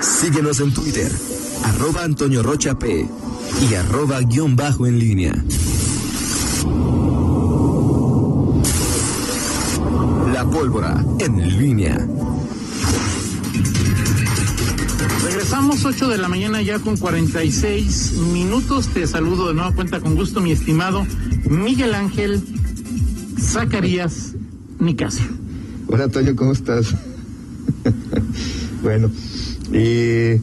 Síguenos en Twitter, arroba Antonio Rocha P y arroba guion bajo en línea. La pólvora en línea. Regresamos 8 de la mañana ya con 46 minutos. Te saludo de nueva cuenta con gusto, mi estimado Miguel Ángel Zacarías Nicasio. Hola, Toño, ¿cómo estás? bueno, y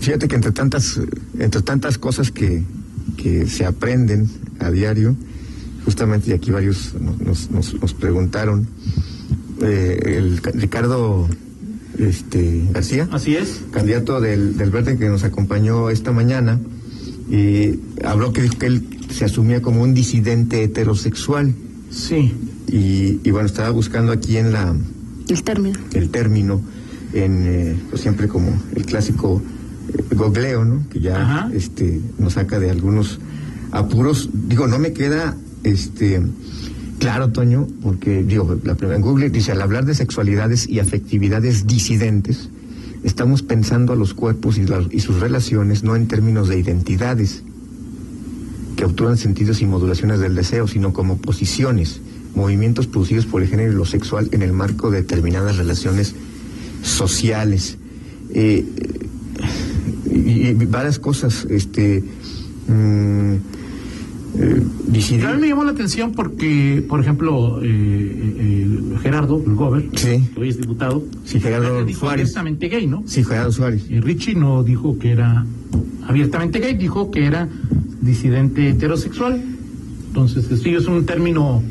fíjate que entre tantas, entre tantas cosas que, que se aprenden a diario, justamente y aquí varios nos, nos, nos preguntaron, eh, el Ricardo este, García. Así es. Candidato del, del Verde que nos acompañó esta mañana, y habló que dijo que él se asumía como un disidente heterosexual. Sí. Y, y bueno, estaba buscando aquí en la... El término. El término, en, eh, pues siempre como el clásico eh, googleo, ¿no? Que ya Ajá. este, nos saca de algunos apuros. Digo, no me queda este claro, Toño, porque digo, la primera en Google dice, al hablar de sexualidades y afectividades disidentes, estamos pensando a los cuerpos y, las- y sus relaciones no en términos de identidades que obturan sentidos y modulaciones del deseo, sino como posiciones, movimientos producidos por el género y lo sexual en el marco de determinadas relaciones sociales. Eh, y, y varias cosas, este... mm, eh, decidir- A mí me llamó la atención porque, por ejemplo, eh, eh, Gerardo, Gober, Sí. que hoy es diputado, Sí, Gerardo dijo Suárez. abiertamente gay, ¿no? Sí, Gerardo Suárez. Y Richie no dijo que era abiertamente gay, dijo que era disidente heterosexual. Entonces, sí, es un término.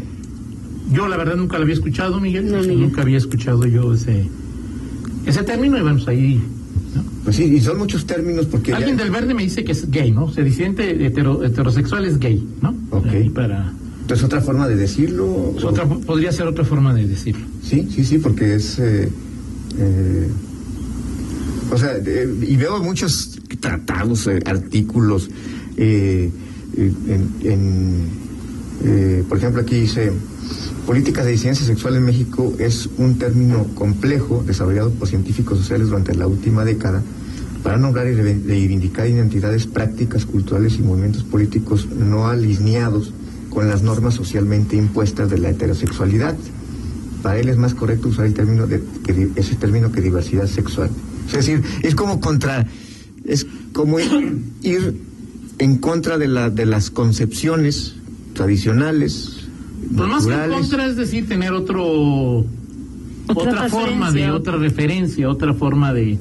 Yo, la verdad, nunca lo había escuchado. No, Miguel. Nunca había escuchado yo ese ese término, y vamos ahí. ¿no? Pues sí, y son muchos términos porque... ya- Alguien del verde me dice que es gay, ¿no? O sea, disidente hetero- heterosexual es gay, ¿no? Ok. Ahí para. Entonces, otra forma de decirlo... es otra, podría ser otra forma de decirlo. Sí, sí, sí, porque es... eh, eh, o sea, eh, y veo muchos tratados, eh, artículos, eh, eh, en, en, eh, por ejemplo, aquí dice, políticas de disidencia sexual en México es un término complejo desarrollado por científicos sociales durante la última década para nombrar y reivindicar identidades prácticas, culturales y movimientos políticos no alineados con las normas socialmente impuestas de la heterosexualidad. Para él es más correcto usar el término de, que ese término que diversidad sexual. Es decir, es como contra, es como ir, ir en contra de la de las concepciones tradicionales, Pues más que en contra es decir, tener otro. Otra Otra, forma de, referencia. otra referencia, otra forma de,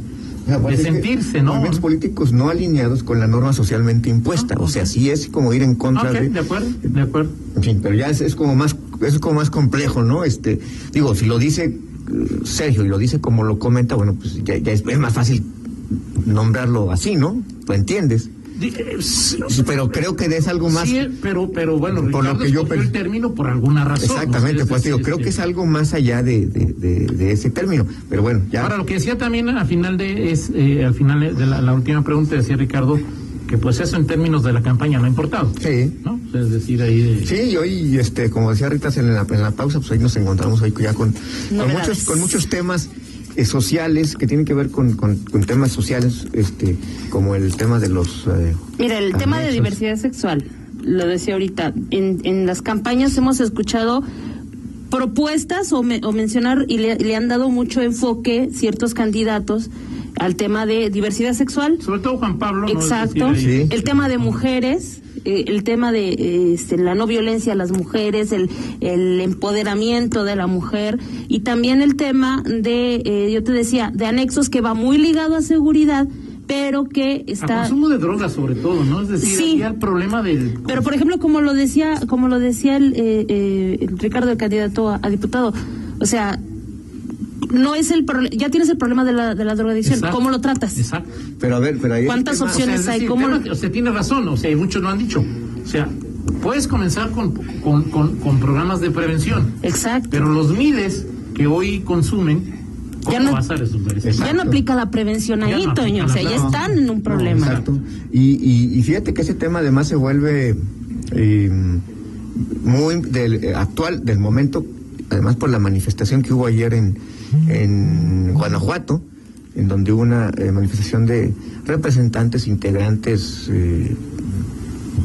pues de sentirse, ¿no? Movimientos políticos no alineados con la norma socialmente impuesta. Ah, O sea, sí es como ir en contra Ok, de. de acuerdo, de acuerdo. En fin, pero ya es, es como más es como más complejo, ¿no? Este, digo, si lo dice eh, Sergio y lo dice como lo comenta, bueno, pues ya, ya es, es más fácil nombrarlo así, ¿no? ¿Lo entiendes? Eh, Pero creo que es algo más sí, pero, pero bueno, Por lo que yo el término por alguna razón. exactamente, ¿no? pues digo, creo que es este, algo más allá de, de, de- de ese término. Pero bueno, ya. Ahora, lo que decía también al final de, es, eh, al final de la, la última pregunta, decía Ricardo, que pues eso en términos de la campaña no ha importado. Sí. Es decir, ahí de... Sí, y hoy, este, como decía Rita en la, en la pausa, pues ahí nos encontramos hoy ya con, con muchos, con muchos temas eh, sociales que tienen que ver con, con, con temas sociales, este, como el tema de los. eh, Mira, el tema de diversidad sexual, lo decía ahorita, en, en las campañas hemos escuchado propuestas o, me- o mencionar y le, le han dado mucho enfoque ciertos candidatos al tema de diversidad sexual. Sobre todo Juan Pablo. Exacto. Sí. El tema de mujeres, eh, el tema de eh, este, la no violencia a las mujeres, el, el empoderamiento de la mujer y también el tema de, eh, yo te decía, de anexos que va muy ligado a seguridad, pero que A está... consumo de drogas, sobre todo, ¿no? Es decir, Sí. el problema del. Pero por ejemplo, como lo decía, como lo decía el, eh, eh, el Ricardo, el candidato a, a diputado, o sea, no es el problema, ya tienes el problema de la, de la drogadicción, Exacto. ¿cómo lo tratas? Exacto. Pero a ver, pero ahí. ¿Cuántas tema- opciones O sea, hay? decir, ¿Cómo tema- lo- o sea, tiene razón, o sea, y muchos lo han dicho. O sea, puedes comenzar con, con, con, con programas de prevención, Exacto. pero los miles que hoy consumen, ¿cómo Ya no- vas a resolver eso? ya no aplica la prevención ahí, no Toño, o sea, ya están en un problema. Exacto. Y, y, y fíjate que ese tema además se vuelve eh, muy del, eh, actual, del momento, además por la manifestación que hubo ayer en, en Guanajuato, en donde hubo una eh, manifestación de representantes, integrantes, eh,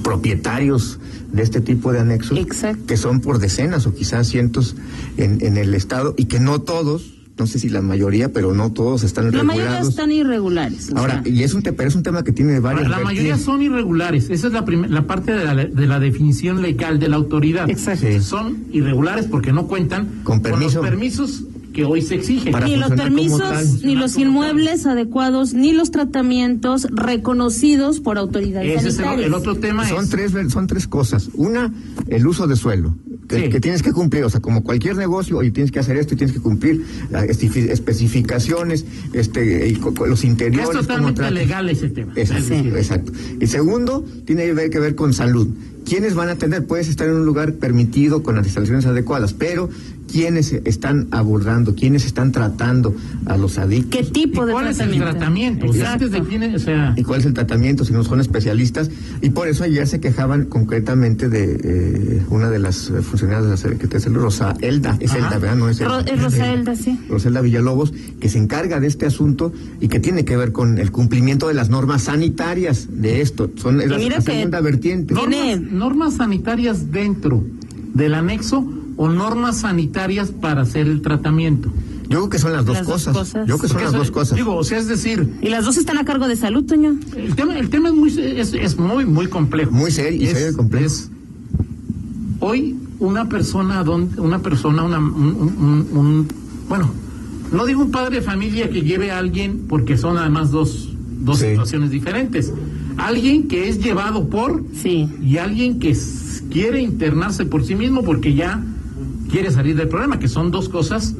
propietarios de este tipo de anexos, Exacto. que son por decenas o quizás cientos en, en el Estado y que no todos, no sé si la mayoría, pero no todos están La mayoría regulados. están irregulares. Ahora, sea, y es un, te- pero es un tema que tiene varias La mayoría son irregulares. Esa es la, la parte de la, de la definición legal de la autoridad. Exacto. Sí. Son irregulares porque no cuentan Con permiso. los permisos que hoy se exigen. Para ni los permisos, ni los tal. inmuebles adecuados, ni los tratamientos reconocidos por autoridades Ese es el, otro tema. Son es, tres, son tres cosas. Una, el uso de suelo, que, Sí. que tienes que cumplir, o sea, como cualquier negocio, oye, tienes que hacer esto y tienes que cumplir ah, estifi- especificaciones, este, los es interiores. cómo totalmente legal ese tema. Exacto, Es decir, exacto. Y segundo, tiene que ver, que ver con salud. ¿Quiénes van a atender? Puedes estar en un lugar permitido con las instalaciones adecuadas, pero ¿quiénes están abordando, quiénes están tratando a los adictos? ¿Qué tipo ¿y de ¿Cuál es el tratamiento? tratamiento? O sea, Exacto. antes de quién, o sea, y cuál es el tratamiento, si no son especialistas. Y por eso ayer se quejaban concretamente de eh, una de las eh, funcionarias de la Secretaría de Salud, Rosa Elda, es Ajá. Elda, ¿verdad? No es Ro- Elda. es Rosa Elda, sí. Roselda Villalobos, que se encarga de este asunto y que tiene que ver con el cumplimiento de las normas sanitarias de esto. Son es la, mira la segunda vertiente. normas, normas sanitarias dentro del anexo o normas sanitarias para hacer el tratamiento. Yo creo que son las dos, Las dos cosas. Yo creo que son Porque las dos cosas. Digo, o sea, es decir, Y las dos están a cargo de salud, Toño. el tema, el tema es muy, es, es muy, muy complejo. Muy serio, y Es- serio y complejo. es- hoy una persona, una persona, una, un, un- un- bueno, no digo un padre de familia que lleve a alguien, porque son además dos, dos Sí. situaciones diferentes. Alguien que es llevado por Sí. y alguien que quiere internarse por sí mismo porque ya quiere salir del problema, que son dos cosas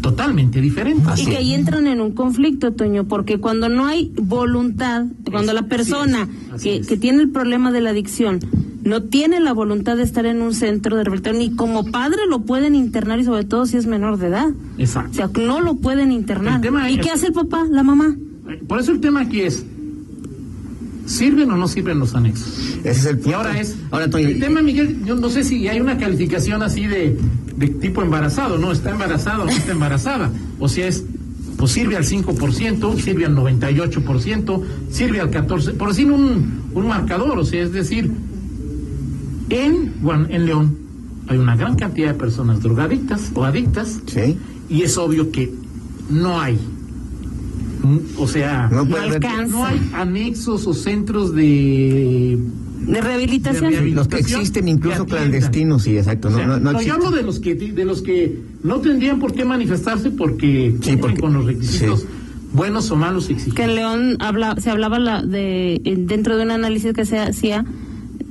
totalmente diferentes. Así Y que ahí entran en un conflicto, Toño, porque cuando no hay voluntad, cuando la Así persona es, así que, es. que tiene el problema de la adicción no tiene la voluntad de estar en un centro de rehabilitación, ni como padre lo pueden internar y sobre todo si es menor de edad. O Exacto. sea, no lo pueden internar. El tema ¿Y es- qué hace el papá, la mamá? Por eso el tema aquí es, ¿sirven o no sirven los anexos? Ese es el punto. Y ahora es, Ahora, Toño, el tema, Miguel, yo no sé si hay una calificación así de, de tipo embarazado, ¿no? ¿Está embarazada o no está embarazada? O sea, es, pues sirve al 5%, sirve al 98%, sirve al 14%, por decir un, un marcador, o sea, es decir, en, Guan- en León hay una gran cantidad de personas drogadictas o adictas Sí. y es obvio que no hay, o sea, No no hay anexos o centros de De rehabilitación. De Los que existen incluso clandestinos, sí, exacto. No, O sea, no, no yo hablo de los que de los que no tendrían por qué manifestarse porque cumplen porque- con los requisitos sí. buenos o malos que León habla, se hablaba la de en- dentro de un análisis que se hacía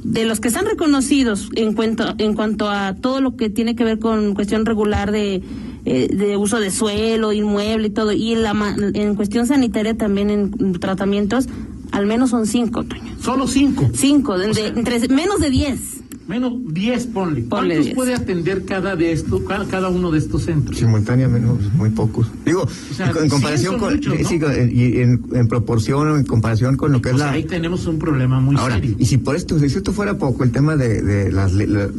de los que están reconocidos en cuanto en cuanto a todo lo que tiene que ver con cuestión regular de eh, de uso de suelo, inmueble y todo y en la en cuestión sanitaria también en tratamientos al menos son cinco, Toño. Solo cinco, cinco, de, O sea- entre menos de diez. menos diez ponle. Ponle ¿Cuántos 10. puede atender cada de estos, cada, cada uno de estos centros? Simultáneamente, muy pocos. Digo, sea, en comparación con, muchos, eh, ¿no? sí, en- y en, en proporción o en comparación con lo que O es sea, la... ahí tenemos un problema muy Ahora, serio. y si por esto, si esto fuera poco, el tema de, de las le- la-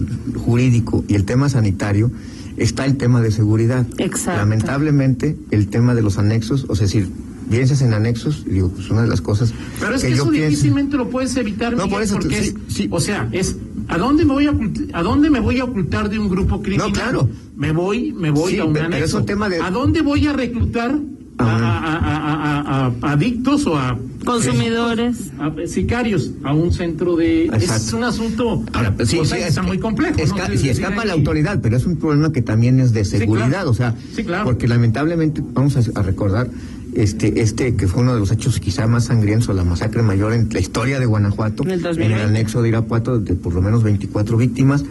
jurídico y el tema sanitario, está el tema de seguridad. Exacto. Lamentablemente, el tema de los anexos, o sea, si piensas en anexos, digo, pues una de las cosas Pero es que, que, yo eso pienso... difícilmente lo puedes evitar, No, Miguel, por eso, porque sí, es, sí. o sea, es ¿a dónde me voy a ocult- a dónde me voy a ocultar de un grupo criminal? claro. Me voy, me voy Sí, a un pero- pero anexo. es un tema de- ¿A dónde voy a reclutar a, a- a- a- a- a- adictos o a Consumidores. a sicarios a un centro de es Exacto. un asunto Ahora, pues sí, o sea, sí, es está que muy complejo esca- ¿no? Es si escapa la autoridad, pero es un problema que también es de seguridad, claro. o sea, Sí, claro. porque lamentablemente vamos a, a recordar este este que fue uno de los hechos quizá más sangrientos, la masacre mayor en la historia de Guanajuato, En el en 2020. el anexo de Irapuato de por lo menos 24 víctimas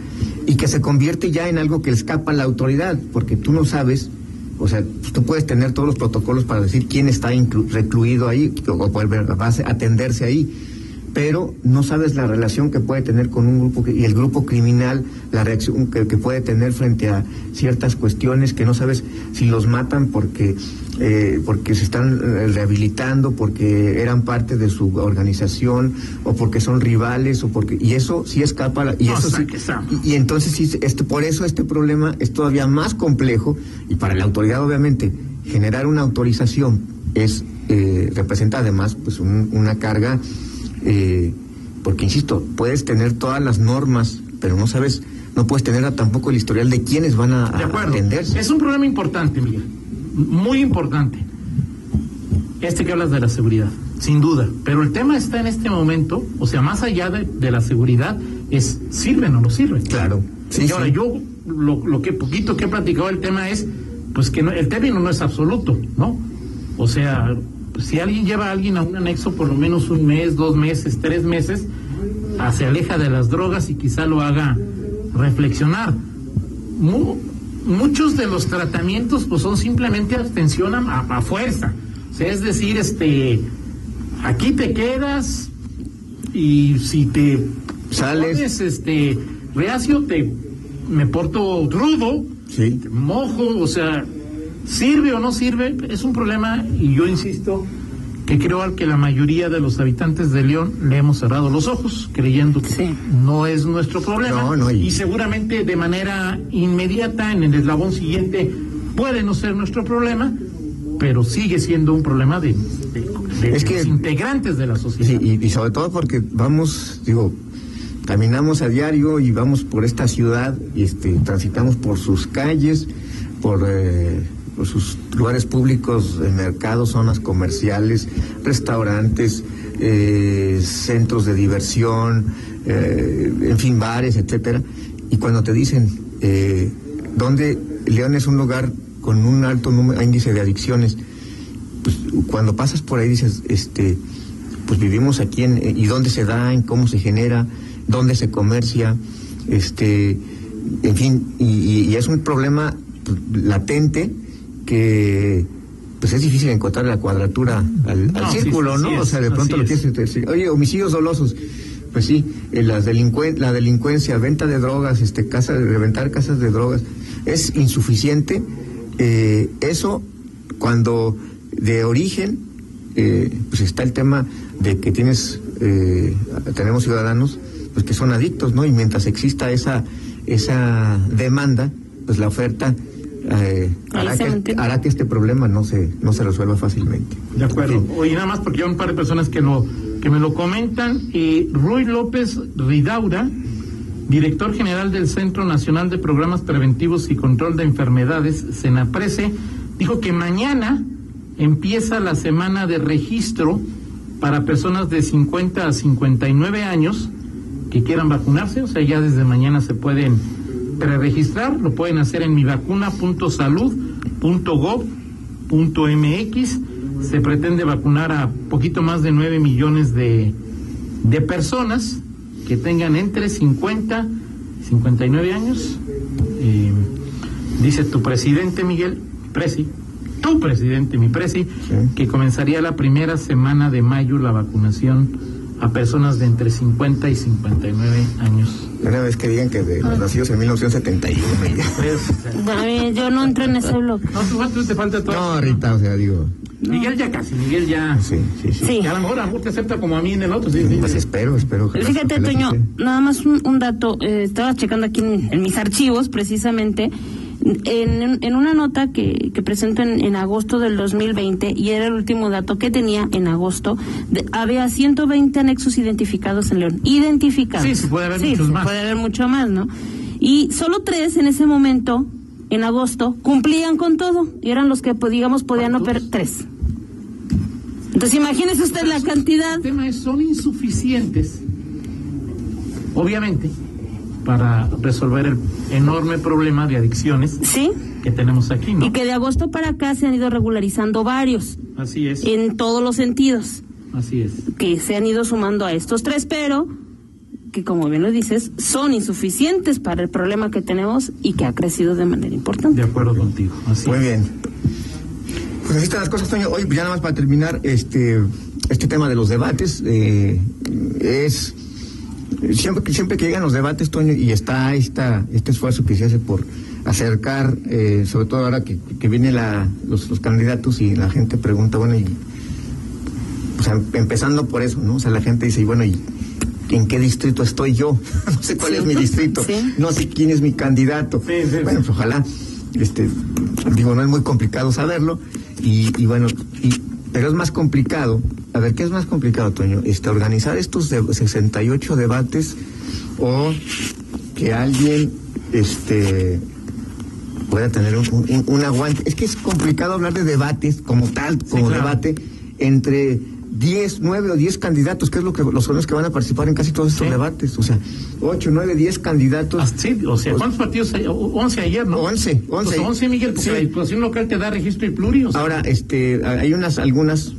y que se convierte ya en algo que le escapa a la autoridad, porque tú no sabes o sea, tú puedes tener todos los protocolos para decir quién está recluido ahí o puede atenderse ahí, pero no sabes la relación que puede tener con un grupo y el grupo criminal, la reacción que, que puede tener frente a ciertas cuestiones que no sabes si los matan porque eh, porque se están eh, rehabilitando, porque eran parte de su organización o porque son rivales o porque y eso sí escapa a la- y No, eso sí y, y entonces sí este por eso este problema es todavía más complejo y para la autoridad obviamente generar una autorización es eh, representa además pues una carga eh, porque insisto puedes tener todas las normas pero no sabes no puedes tener tampoco el historial de quiénes van a, atenderse. Es un problema importante Miguel muy importante. Este que hablas de la seguridad sin duda. Pero el tema está en este momento o sea más allá de, la seguridad es sirven o no sirven claro. Señora, yo lo, lo que poquito que he platicado el tema es pues que el término no es absoluto, ¿no? O sea, si alguien lleva a alguien a un anexo por lo menos un mes, dos meses, tres meses, ah, se aleja de las drogas y quizá lo haga reflexionar. Muchos de los tratamientos pues son simplemente abstención a, fuerza. O sea, es decir, este, aquí te quedas y si te sales, este, reacio, te me porto rudo sí. mojo, o sea, sirve o no sirve, es un problema y yo insisto que creo que la mayoría de los habitantes de León le hemos cerrado los ojos creyendo que no es nuestro problema y... seguramente de manera inmediata en el eslabón siguiente puede no ser nuestro problema, pero sigue siendo un problema de, los integrantes de la sociedad. y, sobre todo porque vamos, digo, caminamos a diario y vamos por esta ciudad, y este, transitamos por sus calles, por, eh, sus lugares públicos, mercados, zonas comerciales, restaurantes, eh, centros de diversión, eh, en fin, bares, etcétera. Y cuando te dicen dónde León es un lugar con un alto número, índice de adicciones, pues cuando pasas por ahí dices, este, pues vivimos aquí en, y dónde se da, en cómo se genera, dónde se comercia, este, en fin, y, es un problema latente que pues es difícil encontrar la cuadratura al, círculo, ¿no? o sea, de pronto lo tienes decir, oye, homicidios dolosos, pues sí, eh, las la delincuencia, venta de drogas, este, casa, reventar casas de drogas, es insuficiente. Eh, eso cuando de origen eh, pues está el tema de que tienes tenemos ciudadanos pues que son adictos, ¿no? Y mientras exista esa, esa demanda, pues la oferta eh, hará, que, este problema no se, no se resuelva fácilmente. De acuerdo. Oye, nada más porque hay un par de personas que, lo, que me lo comentan. Eh, Ruy López Ridaura, director general del Centro Nacional de Programas Preventivos y Control de Enfermedades, Senaprese, dijo que mañana empieza la semana de registro para personas de 50 a 59 años que quieran vacunarse, o sea, ya desde mañana se pueden preregistrar, lo pueden hacer en mivacuna.salud.gov.mx. Se pretende vacunar a poquito más de 9 millones de, de personas que tengan entre 50 y 59 años. Eh, dice tu presidente Miguel Presi, tu presidente, mi Presi, que comenzaría la primera semana de mayo la vacunación a personas de entre 50 y 59 años. Una vez que digan que de los nacidos en 1971. Pues, yo no entro en ese bloque. No, tú, te falta todo. No, Rita, o sea, digo. Miguel ya casi, Miguel ya. Sí, sí, sí. a lo mejor, a te acepta como a mí en el otro. Sí, pues espero, espero. Fíjate, Toño, nada más un, dato. Eh, estaba checando aquí en mis archivos, precisamente en, en una nota que, que presento en, agosto del 2020, y era el último dato que tenía en agosto, había 120 anexos identificados en León. Identificados. Sí, se puede haber muchos más. puede haber mucho más, ¿no? Y solo tres en ese momento, en agosto, cumplían con todo. Y eran los que, pues, digamos, podían operar. Tres. Entonces, imagínese usted la cantidad. El tema es, son insuficientes. Obviamente para resolver el enorme problema de adicciones ¿Sí? que tenemos aquí. ¿no? Y que de agosto para acá se han ido regularizando varios. Así es. En todos los sentidos. Así es. Que se han ido sumando a estos tres, pero que como bien lo dices, son insuficientes para el problema que tenemos y que ha crecido de manera importante. De acuerdo contigo. Así Muy bien. Pues así están las cosas, Toño. Hoy, ya nada más para terminar, este, este tema de los debates eh, es siempre, siempre que llegan los debates, Toño, y está esta, este esfuerzo que se hace por acercar, eh, sobre todo ahora que, que vienen los, los, candidatos y la gente pregunta, bueno, y, o sea, empezando por eso, ¿no? O sea, la gente dice, y bueno, ¿y en qué distrito estoy yo? no sé cuál es mi distrito, no sé quién es mi candidato. bueno, pues ojalá, este, digo, no es muy complicado saberlo, y, y bueno, y Pero es más complicado. A ver, ¿qué es más complicado, Toño? Este, organizar estos de 68 debates o que alguien este pueda tener un, un- un aguante. Es que es complicado hablar de debates como tal, como claro. debate, entre 10, 9 o 10 candidatos, que es lo que los son los que van a participar en casi todos estos Sí. debates. O sea, 8, 9, 10 candidatos. Ah, Sí, o sea, ¿cuántos partidos hay? O- 11 ayer, ¿no? 11, 11. Pues 11, Miguel, porque Sí. la diputación local te da registro y pluri. o sea, Ahora, este, hay unas, algunas,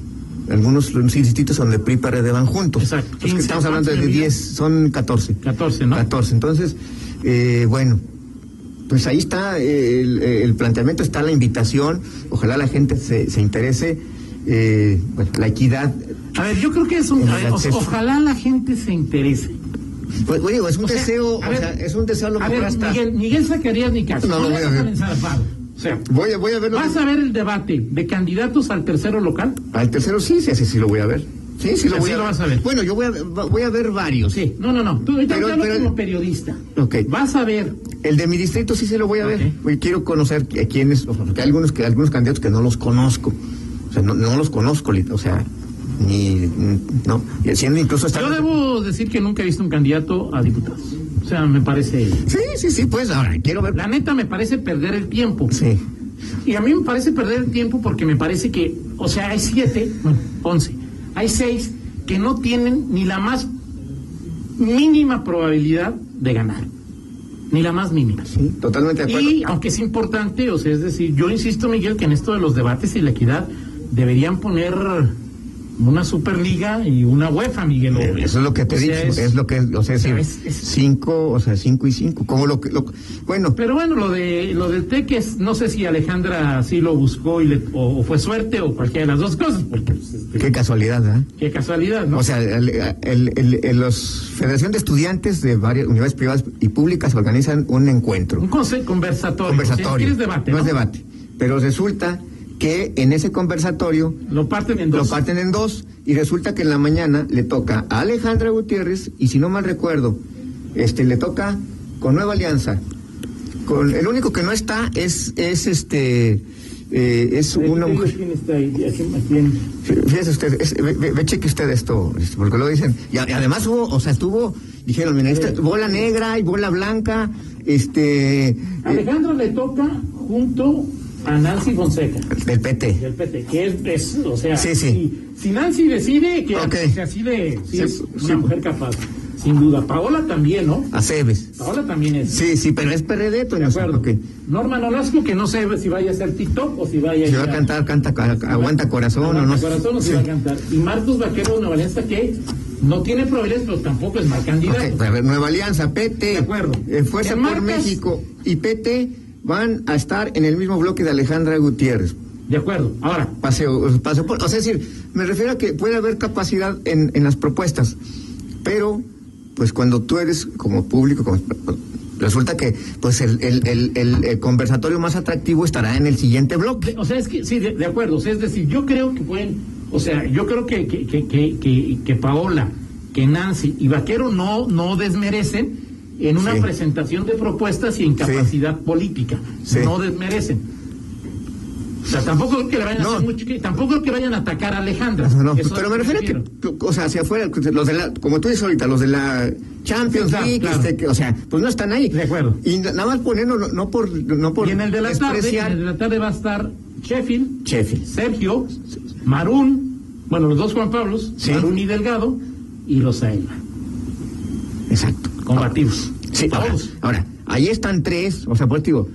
algunos distritos donde PRI y PRD van juntos. Exacto. Los que 15, estamos hablando de ¿cuántos, 10, son 14. 14, ¿no? 14. Entonces, eh, bueno, pues ahí está eh, el, el planteamiento, está la invitación. Ojalá la gente se, se interese. eh, bueno, la equidad. A ver, yo creo que es un. A ver, o- ojalá la gente se interese. Pues, bueno, digo, es un O sea, deseo, a o ver, sea, es un deseo a lo A mejor ver, hasta. Miguel, Miguel Zacarías ni caso. No, no le voy ver. O sea, Voy a, voy a verlo. ¿vas a ver el debate de candidatos al tercero local? Al tercero sí, sí, sí, sí lo voy a ver. Sí, sí lo voy a lo ver. vas a ver. Bueno, yo voy a, voy a ver varios. Sí. No, no, no. Tú ahorita Pero- pero- como periodista. Ok. Vas a ver. El de mi distrito sí se lo voy a ver. Quiero conocer a quiénes, porque hay algunos, que, algunos candidatos que no los conozco. O sea, no, no los conozco, o sea, ni, no, y siendo incluso hasta... Yo debo decir que nunca he visto un candidato a diputados. O sea, me parece. Sí, sí, sí, pues ahora quiero ver... La neta me parece perder el tiempo. Sí, Y a mí me parece perder el tiempo porque me parece que, o sea, hay siete, bueno, once, hay seis que no tienen ni la más mínima probabilidad de ganar. Ni la más mínima. sí, totalmente de acuerdo. Y aunque es importante, o sea, es decir, yo insisto, Miguel, que en esto de los debates y la equidad deberían poner una Superliga y una UEFA, Miguel. o- Eso es lo que te o digo, sea, es, lo que, o sea, es, o sea, es- es- cinco, o sea, cinco y cinco, como lo que, lo, bueno, Pero bueno, lo de lo del TEC es, no sé si Alejandra sí lo buscó y le, o, o fue suerte o cualquiera de las dos cosas, porque pues, este, qué casualidad, ¿verdad? qué casualidad, ¿no? O sea, el, el, los Federación de Estudiantes de varias universidades privadas y públicas organizan un encuentro. un conversatorio. conversatorio. O sea, ¿quieres debate? no ¿no? es debate. Pero resulta que en ese conversatorio Lo parten en dos. lo parten en dos y resulta que en la mañana le toca a Alejandra Gutiérrez y si no mal recuerdo, este le toca con Nueva Alianza. Con el único que no está es es este eh, es una mujer. ¿Quién está ahí? Fíjese usted, es- ve, ve- ve, cheque usted esto, este, porque lo dicen. Y, además hubo, o sea, estuvo, dijeron, mira, esta bola negra y bola blanca, este, eh, Alejandro le toca junto a Nancy Fonseca. del PT. del PT, que es, es, o sea, Sí, sí. Si, si Nancy decide que, Ok. que así de, sí Sí, es una mujer capaz, sin duda. Paola también, ¿no? Aceves. Paola también es. Sí, sí, pero es PRD, de acuerdo. ok. Norma Nolasco, que no sé si vaya a hacer TikTok o si vaya Si va a cantar, canta, aguanta corazón o no. corazón o si va a cantar. Y Marcos Vaquero de Nueva Alianza, que no tiene probabilidades, pero tampoco es mal candidato. A ver, Nueva Alianza, PT, De acuerdo. eh, Fuerza por México y PT van a estar en el mismo bloque de Alejandra Gutiérrez. De acuerdo. Ahora, Paseo, paseo por- o sea, es decir, me refiero a que puede haber capacidad en, en las propuestas, pero pues cuando tú eres como público, como- resulta que pues el, el, el, conversatorio más atractivo estará en el siguiente bloque. o sea, es que sí, de, de acuerdo. O sea, es decir, yo creo que pueden, o sea, yo creo que, que, que, que, que- que Paola, que Nancy y Vaquero no, no desmerecen en una Sí. presentación de propuestas y en capacidad política. Sí. No desmerecen. O sea, tampoco creo que le vayan a hacer mucho, que- tampoco creo que vayan a atacar a Alejandra. No, no, pero me refiero a que, o sea, hacia afuera, los de la, como tú dices ahorita, los de la Champions League, claro. este, o sea, pues no están ahí. De acuerdo. Y nada más poniendo, no, por, no por Y en el de la tarde, en despreciar- el de la tarde va a estar Sheffield, Sheffield. Sergio, Marún, bueno, los dos Juan Pablos, Sí. Marún y Delgado, y los Aelma, Exacto. Combativos. Sí, ahora, ahora, ahí están tres, o sea, pues digo,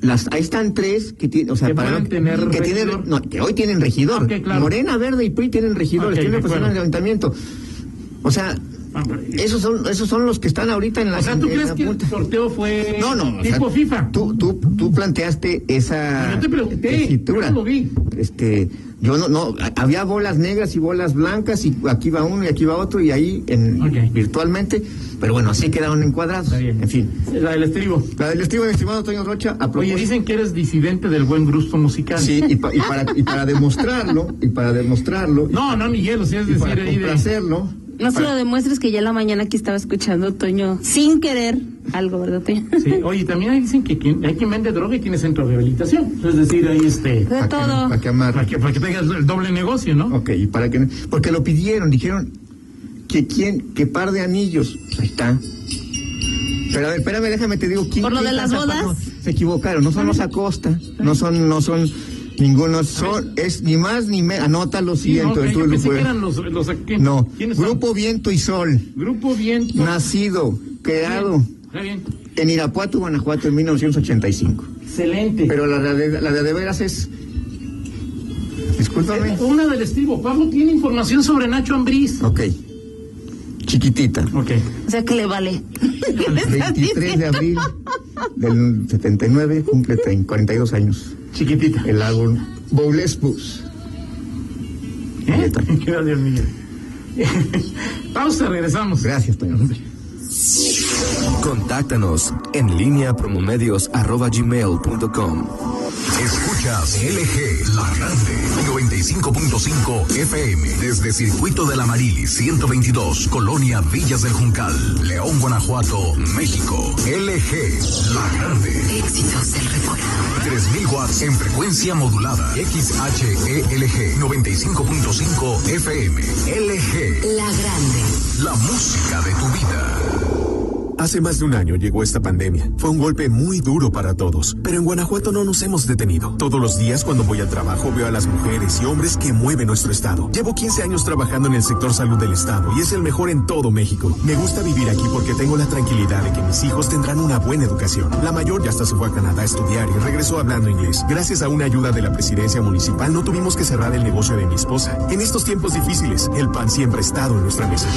las, ahí están tres que tienen, o sea, Que para tener que tienen, no, que hoy tienen regidor. Claro. Morena, Verde y PRI tienen regidores, Ok, tienen personas acuerdo. de ayuntamiento. O sea, Ah, esos son, esos son los que están ahorita en la O sea, ¿tú crees que el sorteo fue No, no, o sea, tipo FIFA? Tú, tú, tú planteaste esa Yo te pregunté, yo no lo vi. Este, yo no, no, había bolas negras y bolas blancas y aquí va uno y aquí va otro y ahí en, virtualmente, pero bueno, así quedaron encuadrados. Está bien. En fin. La del estribo. La del estimado, estimado Toño Rocha, a Oye, dicen que eres disidente del buen gusto musical. Sí, y, pa- y para, y para demostrarlo, y para demostrarlo, No, no, Miguel, o sea, es decir, para complacerlo, No se lo demuestres que ya en la mañana aquí estaba escuchando Toño sin querer algo, ¿verdad, Toño? Sí, oye, también dicen que quien, hay quien vende droga y tiene centro de rehabilitación. Es decir, ahí este. De Para que, todo. para que amarre. Para que, para que tengas el doble negocio, ¿no? Ok, y para que porque lo pidieron, dijeron que quién, que par de anillos. Ahí está. Pero a ver, espérame, déjame te digo quién. ¿Por lo quién de las bodas? Se equivocaron, no son los Acosta, no son, no son ninguno, son, es ni más ni menos. Anota lo Sí, tú yo lo pensé que puedes. eran los, los ¿quién- No, ¿quiénes son? Grupo Viento y Sol, Grupo Viento. nacido, creado Está bien. en Irapuato, Guanajuato, en 1985. Excelente. Pero la de, la de, de veras es. Discúlpame. Una del estilo. Pablo tiene información sobre Nacho Ambriz. Ok. Chiquitita. Ok. O sea que le vale. ¿Qué le estás 23 de abril del 79, cumple 30, 42 años. Chiquitita. El álbum Bowles Blues. ¿Eh? Gracias, Miguel. Pausa, regresamos. Gracias, Toño. Contáctanos en línea promomedios arroba gmail.com. Escuchas LG La Grande 95.5 FM desde Circuito de la Marili 122 Colonia Villas del Juncal León Guanajuato México. LG La Grande. Éxitos del recuerdo. 3000 watts en frecuencia modulada. XHELG 95.5 FM LG La Grande. La música de tu vida Hace más de un año llegó esta pandemia. Fue un golpe muy duro para todos, pero en Guanajuato no nos hemos detenido. Todos los días cuando voy al trabajo veo a las mujeres y hombres que mueven nuestro estado. Llevo 15 años trabajando en el sector salud del estado y es el mejor en todo México. Me gusta vivir aquí porque tengo la tranquilidad de que mis hijos tendrán una buena educación. La mayor ya hasta se fue a Canadá a estudiar y regresó hablando inglés. Gracias a una ayuda de la presidencia municipal no tuvimos que cerrar el negocio de mi esposa. En estos tiempos difíciles, el pan siempre ha estado en nuestra mesa.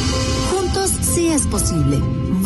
Juntos sí es posible.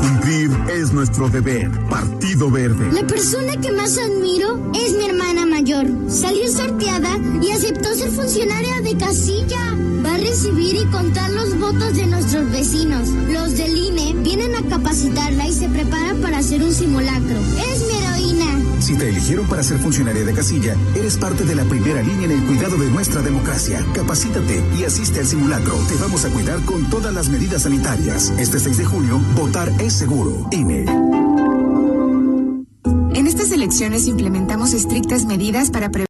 Cumplir es nuestro deber. Partido Verde. La persona que más admiro es mi hermana mayor. Salió sorteada y aceptó ser funcionaria de casilla. Va a recibir y contar los votos de nuestros vecinos. Los del INE vienen a capacitarla y se prepara para hacer un simulacro. Si te eligieron para ser funcionaria de casilla, eres parte de la primera línea en el cuidado de nuestra democracia. Capacítate y asiste al simulacro. Te vamos a cuidar con todas las medidas sanitarias. Este 6 de junio, votar es seguro. INE. En estas elecciones implementamos estrictas medidas para prevenir